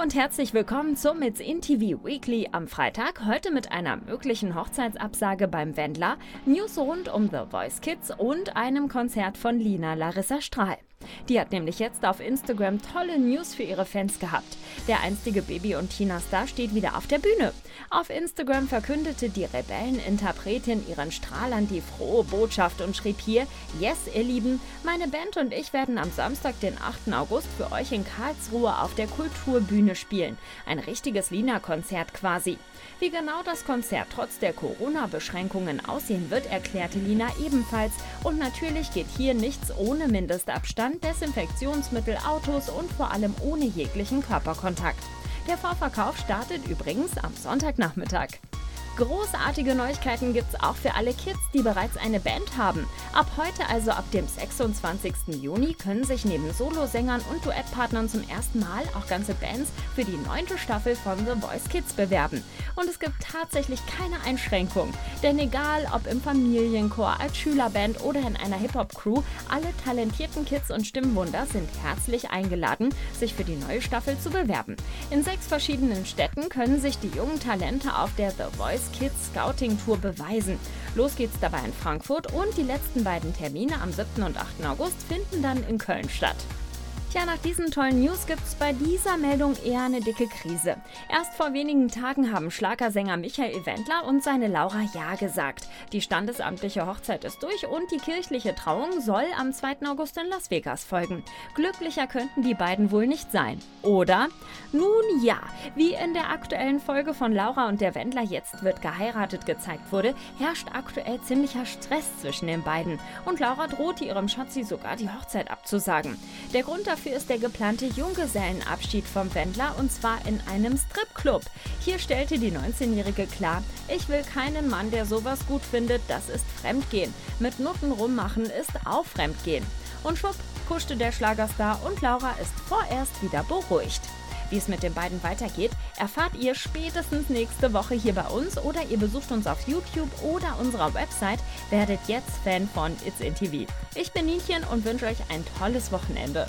Und herzlich willkommen zum It's in TV Weekly am Freitag. Heute mit einer möglichen Hochzeitsabsage beim Wendler, News rund um The Voice Kids und einem Konzert von Lina Larissa Strahl. Die hat nämlich jetzt auf Instagram tolle News für ihre Fans gehabt. Der einstige Baby- und Tina-Star steht wieder auf der Bühne. Auf Instagram verkündete die Rebelleninterpretin ihren Strahlern die frohe Botschaft und schrieb hier: Yes, ihr Lieben, meine Band und ich werden am Samstag, den 8. August, für euch in Karlsruhe auf der Kulturbühne spielen. Ein richtiges Lina-Konzert quasi. Wie genau das Konzert trotz der Corona-Beschränkungen aussehen wird, erklärte Lina ebenfalls. Und natürlich geht hier nichts ohne Mindestabstand, Desinfektionsmittel, Autos und vor allem ohne jeglichen Körperkontakt. Der Vorverkauf startet übrigens am Sonntagnachmittag. Großartige Neuigkeiten gibt's auch für alle Kids, die bereits eine Band haben. Ab heute, also ab dem 26. Juni, können sich neben Solosängern und Duettpartnern zum ersten Mal auch ganze Bands für die neunte Staffel von The Voice Kids bewerben. Und es gibt tatsächlich keine Einschränkung. Denn egal ob im Familienchor, als Schülerband oder in einer Hip-Hop-Crew, alle talentierten Kids und Stimmwunder sind herzlich eingeladen, sich für die neue Staffel zu bewerben. In sechs verschiedenen Städten können sich die jungen Talente auf der The Voice Kids Scouting Tour beweisen. Los geht's dabei in Frankfurt und die letzten beiden Termine am 7. und 8. August finden dann in Köln statt. Tja, nach diesen tollen News gibt es bei dieser Meldung eher eine dicke Krise. Erst vor wenigen Tagen haben Schlagersänger Michael Wendler und seine Laura Ja gesagt. Die standesamtliche Hochzeit ist durch und die kirchliche Trauung soll am 2. August in Las Vegas folgen. Glücklicher könnten die beiden wohl nicht sein. Oder? Nun ja, wie in der aktuellen Folge von Laura und der Wendler jetzt wird geheiratet gezeigt wurde, herrscht aktuell ziemlicher Stress zwischen den beiden. Und Laura drohte ihrem Schatzi sogar die Hochzeit abzusagen. Der Grund Dafür ist der geplante Junggesellenabschied vom Wendler und zwar in einem Stripclub. Hier stellte die 19-Jährige klar, ich will keinen Mann, der sowas gut findet, das ist Fremdgehen. Mit Nutten rummachen ist auch Fremdgehen. Und schwupp, kuschte der Schlagerstar und Laura ist vorerst wieder beruhigt. Wie es mit den beiden weitergeht, erfahrt ihr spätestens nächste Woche hier bei uns oder ihr besucht uns auf YouTube oder unserer Website. Werdet jetzt Fan von It's in TV. Ich bin Nienchen und wünsche euch ein tolles Wochenende.